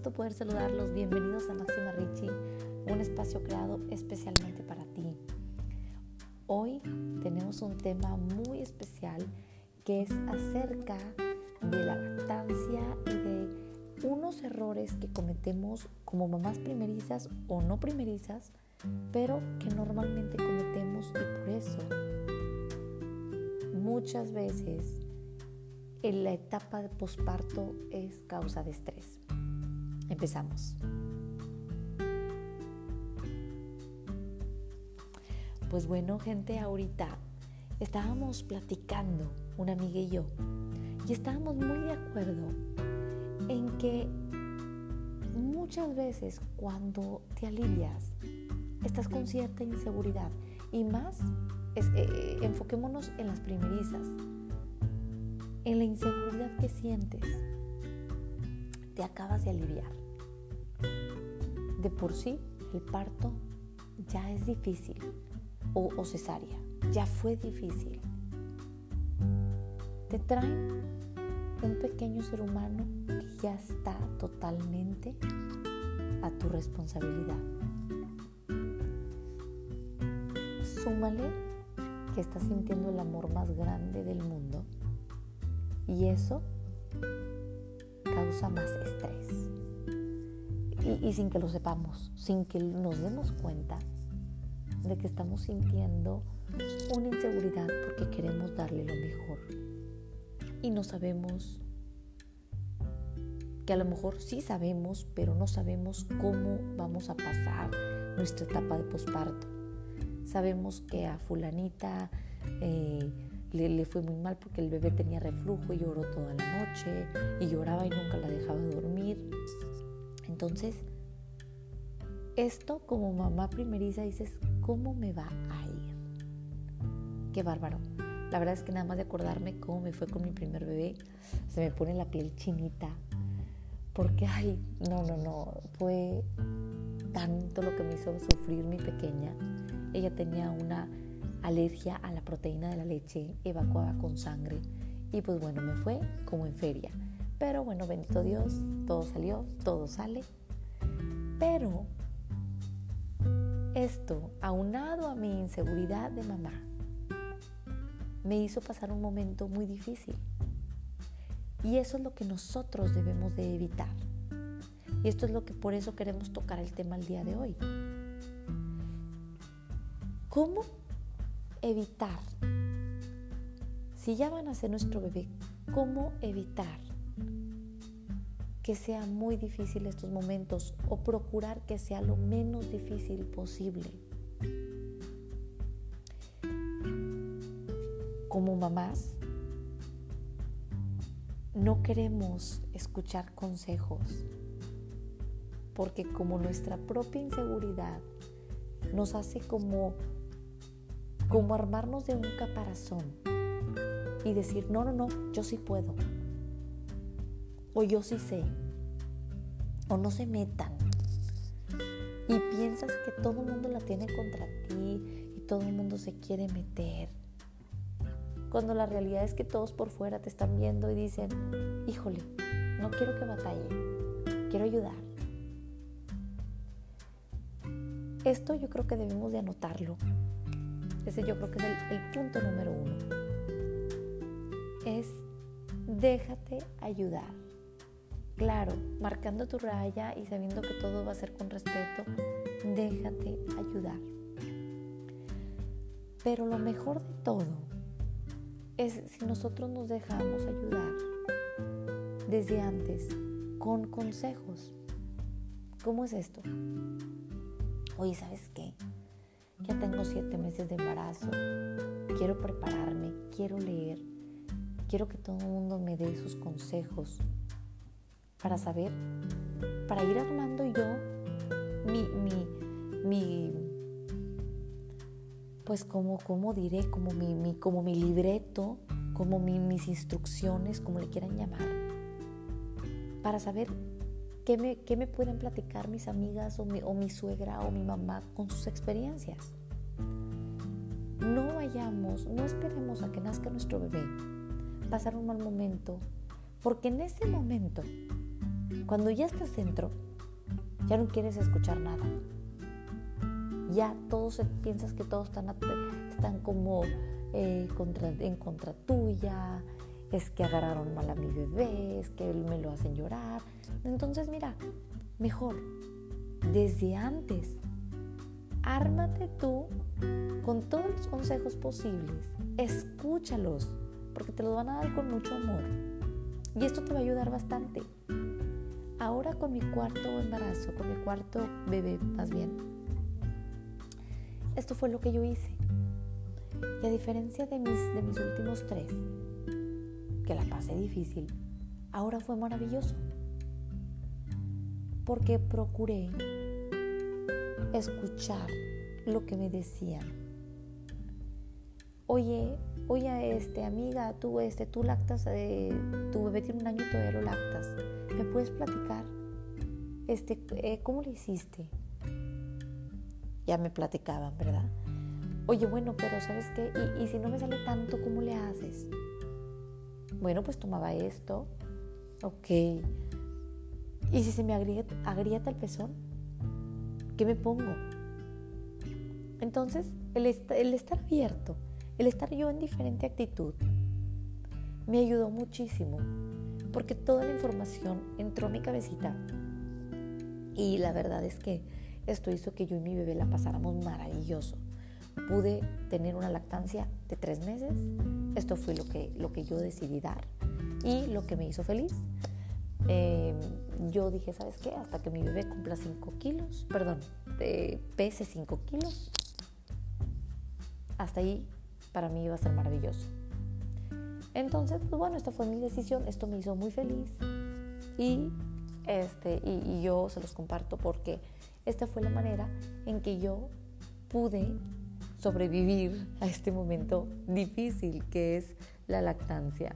gusto poder saludarlos. Bienvenidos a Máxima Richie, un espacio creado especialmente para ti. Hoy tenemos un tema muy especial que es acerca de la lactancia y de unos errores que cometemos como mamás primerizas o no primerizas, pero que normalmente cometemos y por eso muchas veces en la etapa de posparto es causa de estrés. Empezamos. Pues bueno, gente, ahorita estábamos platicando, una amiga y yo, y estábamos muy de acuerdo en que muchas veces cuando te alivias, estás con cierta inseguridad y más, es, eh, eh, enfoquémonos en las primerizas en la inseguridad que sientes, te acabas de aliviar. De por sí, el parto ya es difícil o, cesárea, ya fue difícil. Te traen un pequeño ser humano que ya está totalmente a tu responsabilidad. Súmale que estás sintiendo el amor más grande del mundo y eso causa más estrés. Y, sin que lo sepamos, sin que nos demos cuenta de que estamos sintiendo una inseguridad porque queremos darle lo mejor. Y no sabemos, que a lo mejor sí sabemos, pero no sabemos cómo vamos a pasar nuestra etapa de posparto. Sabemos que a fulanita eh, le, fue muy mal porque el bebé tenía reflujo y lloró toda la noche y lloraba y nunca la dejaba dormir. Entonces, esto como mamá primeriza dices, ¿cómo me va a ir? Qué bárbaro. La verdad es que nada más de acordarme cómo me fue con mi primer bebé, se me pone la piel chinita. Porque, ay, no, no, no, fue tanto lo que me hizo sufrir mi pequeña. Ella tenía una alergia a la proteína de la leche evacuada con sangre. Y pues bueno, me fue como en feria. Pero bueno, bendito Dios, todo salió, todo sale. Pero esto, aunado a mi inseguridad de mamá, me hizo pasar un momento muy difícil. Y eso es lo que nosotros debemos de evitar. Y esto es lo que por eso queremos tocar el tema el día de hoy. ¿Cómo evitar, si ya van a ser nuestro bebé, cómo evitar que sea muy difícil estos momentos o procurar que sea lo menos difícil posible. Como mamás, no queremos escuchar consejos porque como nuestra propia inseguridad nos hace como como armarnos de un caparazón y decir, no, no, no, yo sí puedo. O yo sí sé. O no se metan. Y piensas que todo el mundo la tiene contra ti y todo el mundo se quiere meter. Cuando la realidad es que todos por fuera te están viendo y dicen, híjole, no quiero que batalle, quiero ayudar. Esto yo creo que debemos de anotarlo ese yo creo que es el, punto número uno. Es déjate ayudar. Claro, marcando tu raya y sabiendo que todo va a ser con respeto, déjate ayudar. Pero lo mejor de todo es si nosotros nos dejamos ayudar desde antes con consejos. ¿Cómo es esto? Oye, ¿sabes qué? ya tengo siete meses de embarazo, quiero prepararme, quiero leer, quiero que todo el mundo me dé sus consejos para saber, para ir armando yo mi, mi, mi pues como, diré, como mi, como mi libreto, como mis instrucciones, como le quieran llamar, para saber ¿Qué me, pueden platicar mis amigas o mi, o mi suegra o mi mamá con sus experiencias? No vayamos, no esperemos a que nazca nuestro bebé, pasar un mal momento, porque en ese momento Cuando ya estás dentro, ya no quieres escuchar nada. Ya todos piensas que todos están, están como eh, en contra tuya, es que agarraron mal a mi bebé, es que me lo hacen llorar. Entonces, mira, mejor, desde antes, ármate tú con todos los consejos posibles, escúchalos, porque te los van a dar con mucho amor. Y esto te va a ayudar bastante. Ahora con mi cuarto embarazo, con mi cuarto bebé más bien, esto fue lo que yo hice. Y a diferencia de mis, de mis últimos tres, que la pasé difícil, ahora fue maravilloso. Porque procuré escuchar lo que me decían. Oye, oye, este, amiga, tú, este, tú lactas, eh, tu bebé tiene un año y todavía lo lactas. ¿Me puedes platicar? Este, eh, ¿cómo le hiciste? Ya me platicaban, ¿verdad? Oye, bueno, pero ¿sabes qué? ¿Y, si no me sale tanto, cómo le haces? Bueno, pues tomaba esto. Ok. ¿Y si se me agrieta, el pezón? ¿Qué me pongo? Entonces, el estar abierto, el estar yo en diferente actitud, me ayudó muchísimo, porque toda la información entró a mi cabecita. Y la verdad es que esto hizo que yo y mi bebé la pasáramos maravilloso pude tener una lactancia de tres meses. Esto fue lo que, lo que yo decidí dar y lo que me hizo feliz. Em, yo dije, ¿sabes qué? Hasta que mi bebé cumpla 5 kilos, perdón, pese 5 kilos, hasta ahí para mí iba a ser maravilloso. Entonces, pues bueno, esta fue mi decisión, esto me hizo muy feliz y, este, y yo se los comparto porque esta fue la manera en que yo pude sobrevivir a este momento difícil que es la lactancia.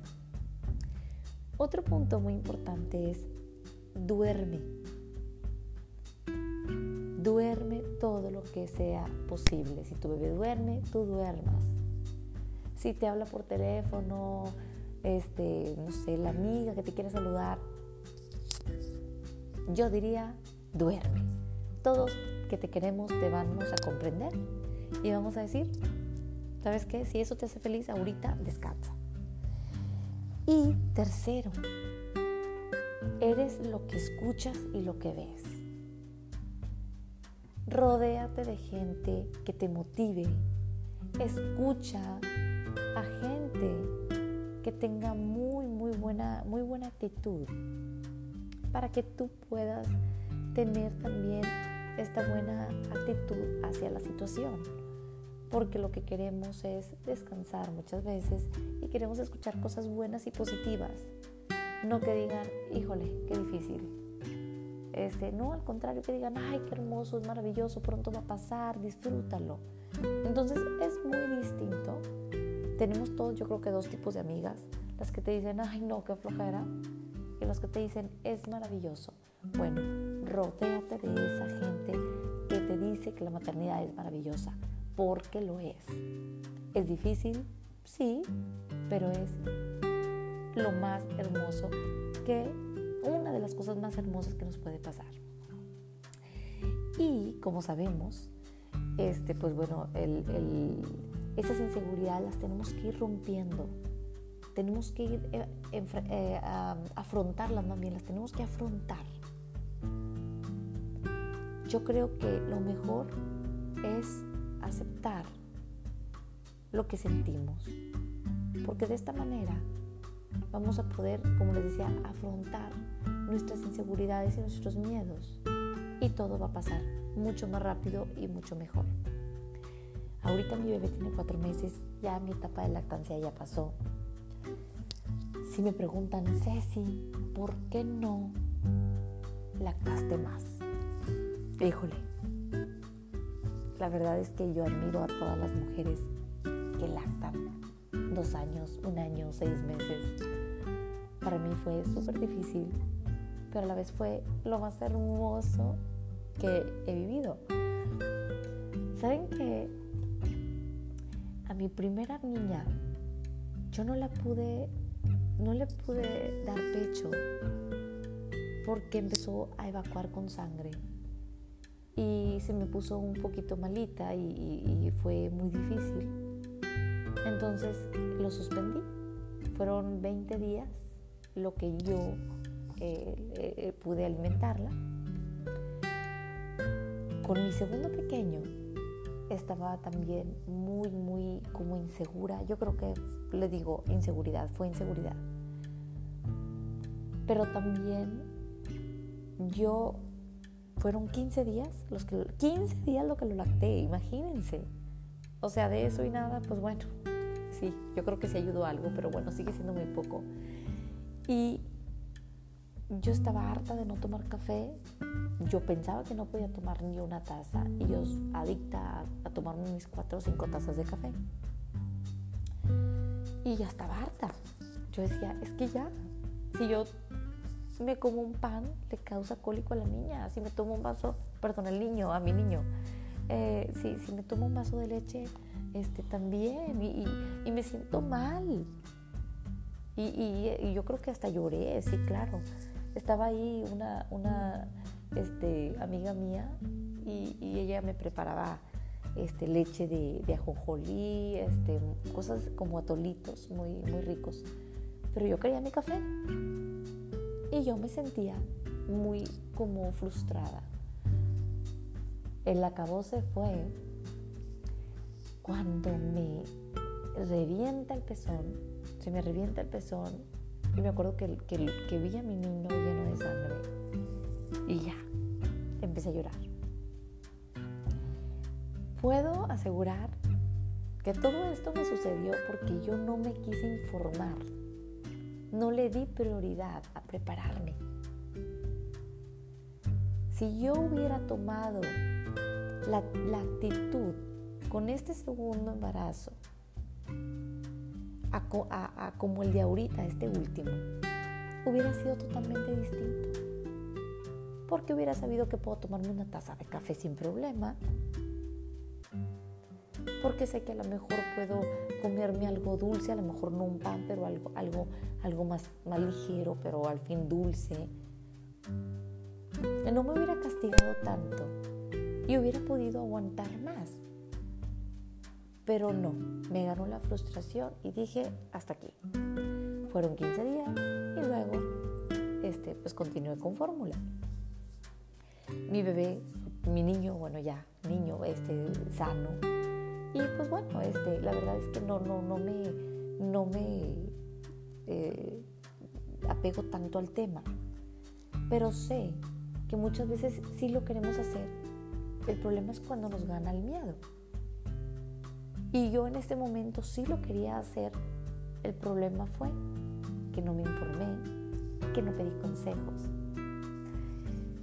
Otro punto muy importante es duerme. Duerme todo lo que sea posible. Si tu bebé duerme, tú duermas. Si te habla por teléfono, este, no sé, la amiga que te quiere saludar, yo diría, duerme. Todos que te queremos te vamos a comprender y vamos a decir, ¿sabes qué? Si eso te hace feliz ahorita, descansa. Y tercero, eres lo que escuchas y lo que ves. Rodéate de gente que te motive. Escucha a gente que tenga muy, muy buena, muy buena actitud para que tú puedas tener también esta buena actitud hacia la situación porque lo que queremos es descansar muchas veces y queremos escuchar cosas buenas y positivas. No que digan, híjole, qué difícil. Este, no, al contrario, que digan, ay, qué hermoso, es maravilloso, pronto va a pasar, disfrútalo. Entonces es muy distinto. Tenemos todos, yo creo que dos tipos de amigas. Las que te dicen, ay, no, qué flojera. Y las que te dicen, es maravilloso. Bueno, rodéate de esa gente que te dice que la maternidad es maravillosa porque lo es. ¿Es difícil? Sí, pero es lo más hermoso que, una de las cosas más hermosas que nos puede pasar. Y como sabemos, este, pues bueno, el, esas inseguridades las tenemos que ir rompiendo. Tenemos que ir eh, eh, afrontarlas también, las tenemos que afrontar. Yo creo que lo mejor es aceptar lo que sentimos. Porque de esta manera vamos a poder, como les decía, afrontar nuestras inseguridades y nuestros miedos. Y todo va a pasar mucho más rápido y mucho mejor. Ahorita mi bebé tiene cuatro meses, ya mi etapa de lactancia ya pasó. Si me preguntan, Ceci, ¿por qué no lactaste más? Híjole, la verdad es que yo admiro a todas las mujeres que lactan dos años, un año, seis meses. Para mí fue súper difícil, pero a la vez fue lo más hermoso que he vivido. ¿Saben que a mi primera niña yo no la pude, no le pude dar pecho porque empezó a evacuar con sangre y se me puso un poquito malita y, fue muy difícil. Entonces lo suspendí. Fueron 20 días lo que yo eh, eh, pude alimentarla. Con mi segundo pequeño estaba también muy, muy como insegura. Yo creo que le digo inseguridad, fue inseguridad. Pero también yo fueron 15 días, los que, 15 días lo que lo lacté, imagínense. O sea, de eso y nada, pues bueno, sí, yo creo que sí ayudó algo, pero bueno, sigue siendo muy poco. Y yo estaba harta de no tomar café. Yo pensaba que no podía tomar ni una taza y yo adicta a, a tomarme mis cuatro o cinco tazas de café. Y ya estaba harta. Yo decía, es que ya, si yo me como un pan, le causa cólico a la niña. Si me tomo un vaso, perdón, el niño, a mi niño. Eh, si, si, me tomo un vaso de leche, este, también. Y, me siento mal. Y, yo creo que hasta lloré, sí, claro. Estaba ahí una, una este, amiga mía y, ella me preparaba este, leche de, de ajonjolí, este, cosas como atolitos muy, muy ricos. Pero yo quería mi café. Y yo me sentía muy como frustrada. El acabose fue cuando me revienta el pezón, se me revienta el pezón y me acuerdo que, que, vi a mi niño lleno de sangre y ya, empecé a llorar. Puedo asegurar que todo esto me sucedió porque yo no me quise informar no le di prioridad a prepararme. Si yo hubiera tomado la, actitud con este segundo embarazo, a, como el de ahorita, este último, hubiera sido totalmente distinto. Porque hubiera sabido que puedo tomarme una taza de café sin problema, porque sé que a lo mejor puedo comerme algo dulce, a lo mejor no un pan, pero algo, algo, algo más, más ligero, pero al fin dulce. No me hubiera castigado tanto y hubiera podido aguantar más. Pero no, me ganó la frustración y dije, hasta aquí. Fueron 15 días y luego este, pues continué con fórmula. Mi bebé, mi niño, bueno ya, niño este, sano, y pues bueno, este, la verdad es que no, no, no me, no me eh, apego tanto al tema. Pero sé que muchas veces sí lo queremos hacer. El problema es cuando nos gana el miedo. Y yo en este momento sí lo quería hacer. El problema fue que no me informé, que no pedí consejos.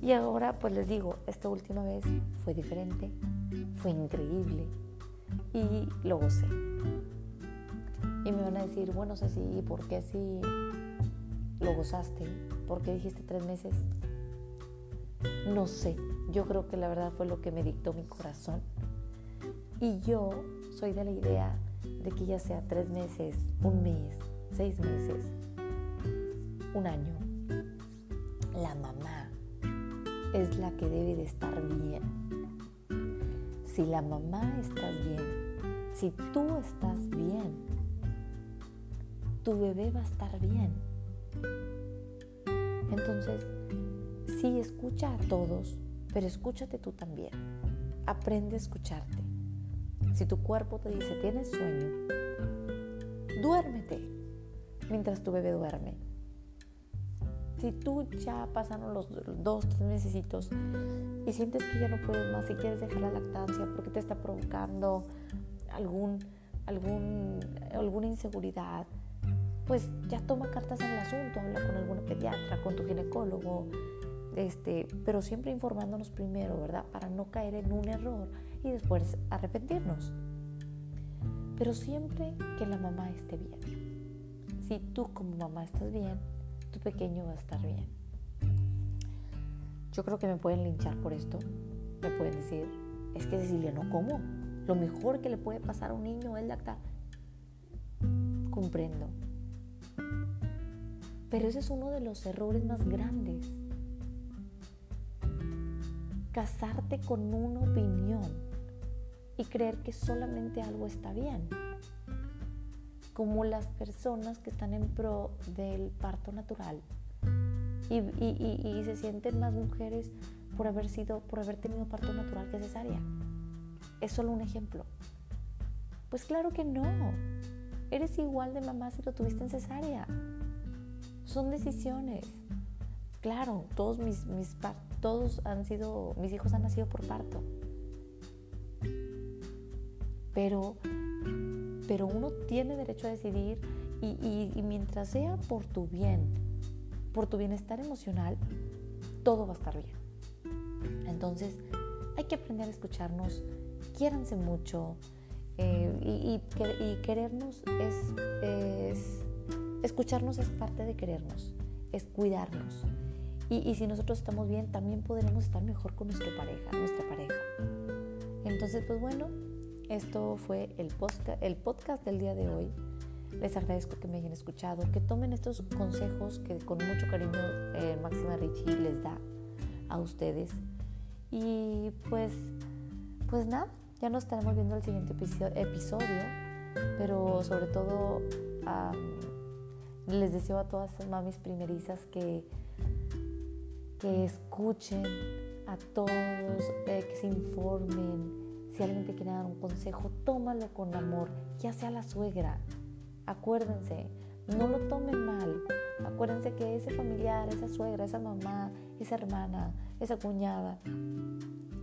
Y ahora pues les digo, esta última vez fue diferente, fue increíble, y lo gocé. Y me van a decir, bueno, Ceci, ¿por qué si lo gozaste? ¿Por qué dijiste tres meses? No sé, yo creo que la verdad fue lo que me dictó mi corazón. Y yo soy de la idea de que ya sea tres meses, un mes, seis meses, un año, la mamá es la que debe de estar bien si la mamá estás bien, si tú estás bien, tu bebé va a estar bien. Entonces, sí, escucha a todos, pero escúchate tú también. Aprende a escucharte. Si tu cuerpo te dice tienes sueño, duérmete mientras tu bebé duerme si tú ya pasaron los dos, tres meses y sientes que ya no puedes más y quieres dejar la lactancia porque te está provocando algún, algún, alguna inseguridad, pues ya toma cartas en el asunto, habla con alguna pediatra, con tu ginecólogo, este, pero siempre informándonos primero, ¿verdad? Para no caer en un error y después arrepentirnos. Pero siempre que la mamá esté bien. Si tú como mamá estás bien, tu pequeño va a estar bien. Yo creo que me pueden linchar por esto. Me pueden decir, es que Cecilia, no como. Lo mejor que le puede pasar a un niño es lactar. Comprendo. Pero ese es uno de los errores más grandes. casarte con una opinión y creer que solamente algo está bien. Como las personas que están en pro del parto natural y, y se sienten más mujeres por haber sido, por haber tenido parto natural que cesárea. Es solo un ejemplo. Pues claro que no. Eres igual de mamá si lo tuviste en cesárea. Son decisiones. Claro, todos mis, mis todos han sido, mis hijos han nacido por parto. Pero, pero uno tiene derecho a decidir y, y mientras sea por tu bien, por tu bienestar emocional, todo va a estar bien. Entonces, hay que aprender a escucharnos, quiéranse mucho eh, y, querernos es, escucharnos es parte de querernos, es cuidarnos. Y, si nosotros estamos bien, también podremos estar mejor con nuestra pareja, nuestra pareja. Entonces, pues bueno, esto fue el, el podcast del día de hoy. Les agradezco que me hayan escuchado, que tomen estos consejos que con mucho cariño eh, Máxima Richie les da a ustedes y pues, pues nada, ya nos estaremos viendo el siguiente episodio, pero sobre todo les deseo a todas las mamis primerizas que, que escuchen a todos, eh, que se informen. Si alguien te quiere dar un consejo, tómalo con amor, ya sea la suegra. Acuérdense, no lo tomen mal. Acuérdense que ese familiar, esa suegra, esa mamá, esa hermana, esa cuñada,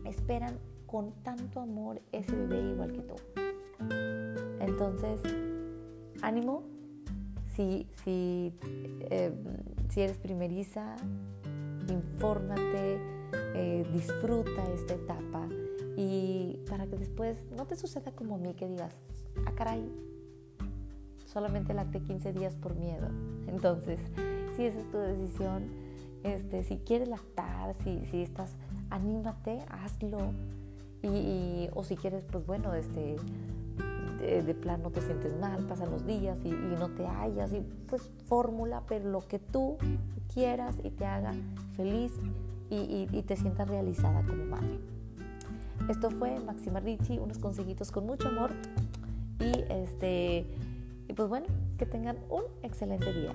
esperan con tanto amor ese bebé igual que tú. Entonces, ánimo, si, si, eh, si eres primeriza, infórmate, eh, disfruta esta etapa y para que después no te suceda como a mí que digas, ah caray, solamente lacté 15 días por miedo. Entonces, si esa es tu decisión, este, si quieres lactar, si, si estás, anímate, hazlo. Y, o si quieres, pues bueno, este, de, plano te sientes mal, pasan los días y, no te hallas, y pues fórmula, pero lo que tú quieras y te haga feliz y, te sientas realizada como madre. Esto fue Máxima Ricci, unos consejitos con mucho amor y este y pues bueno, que tengan un excelente día.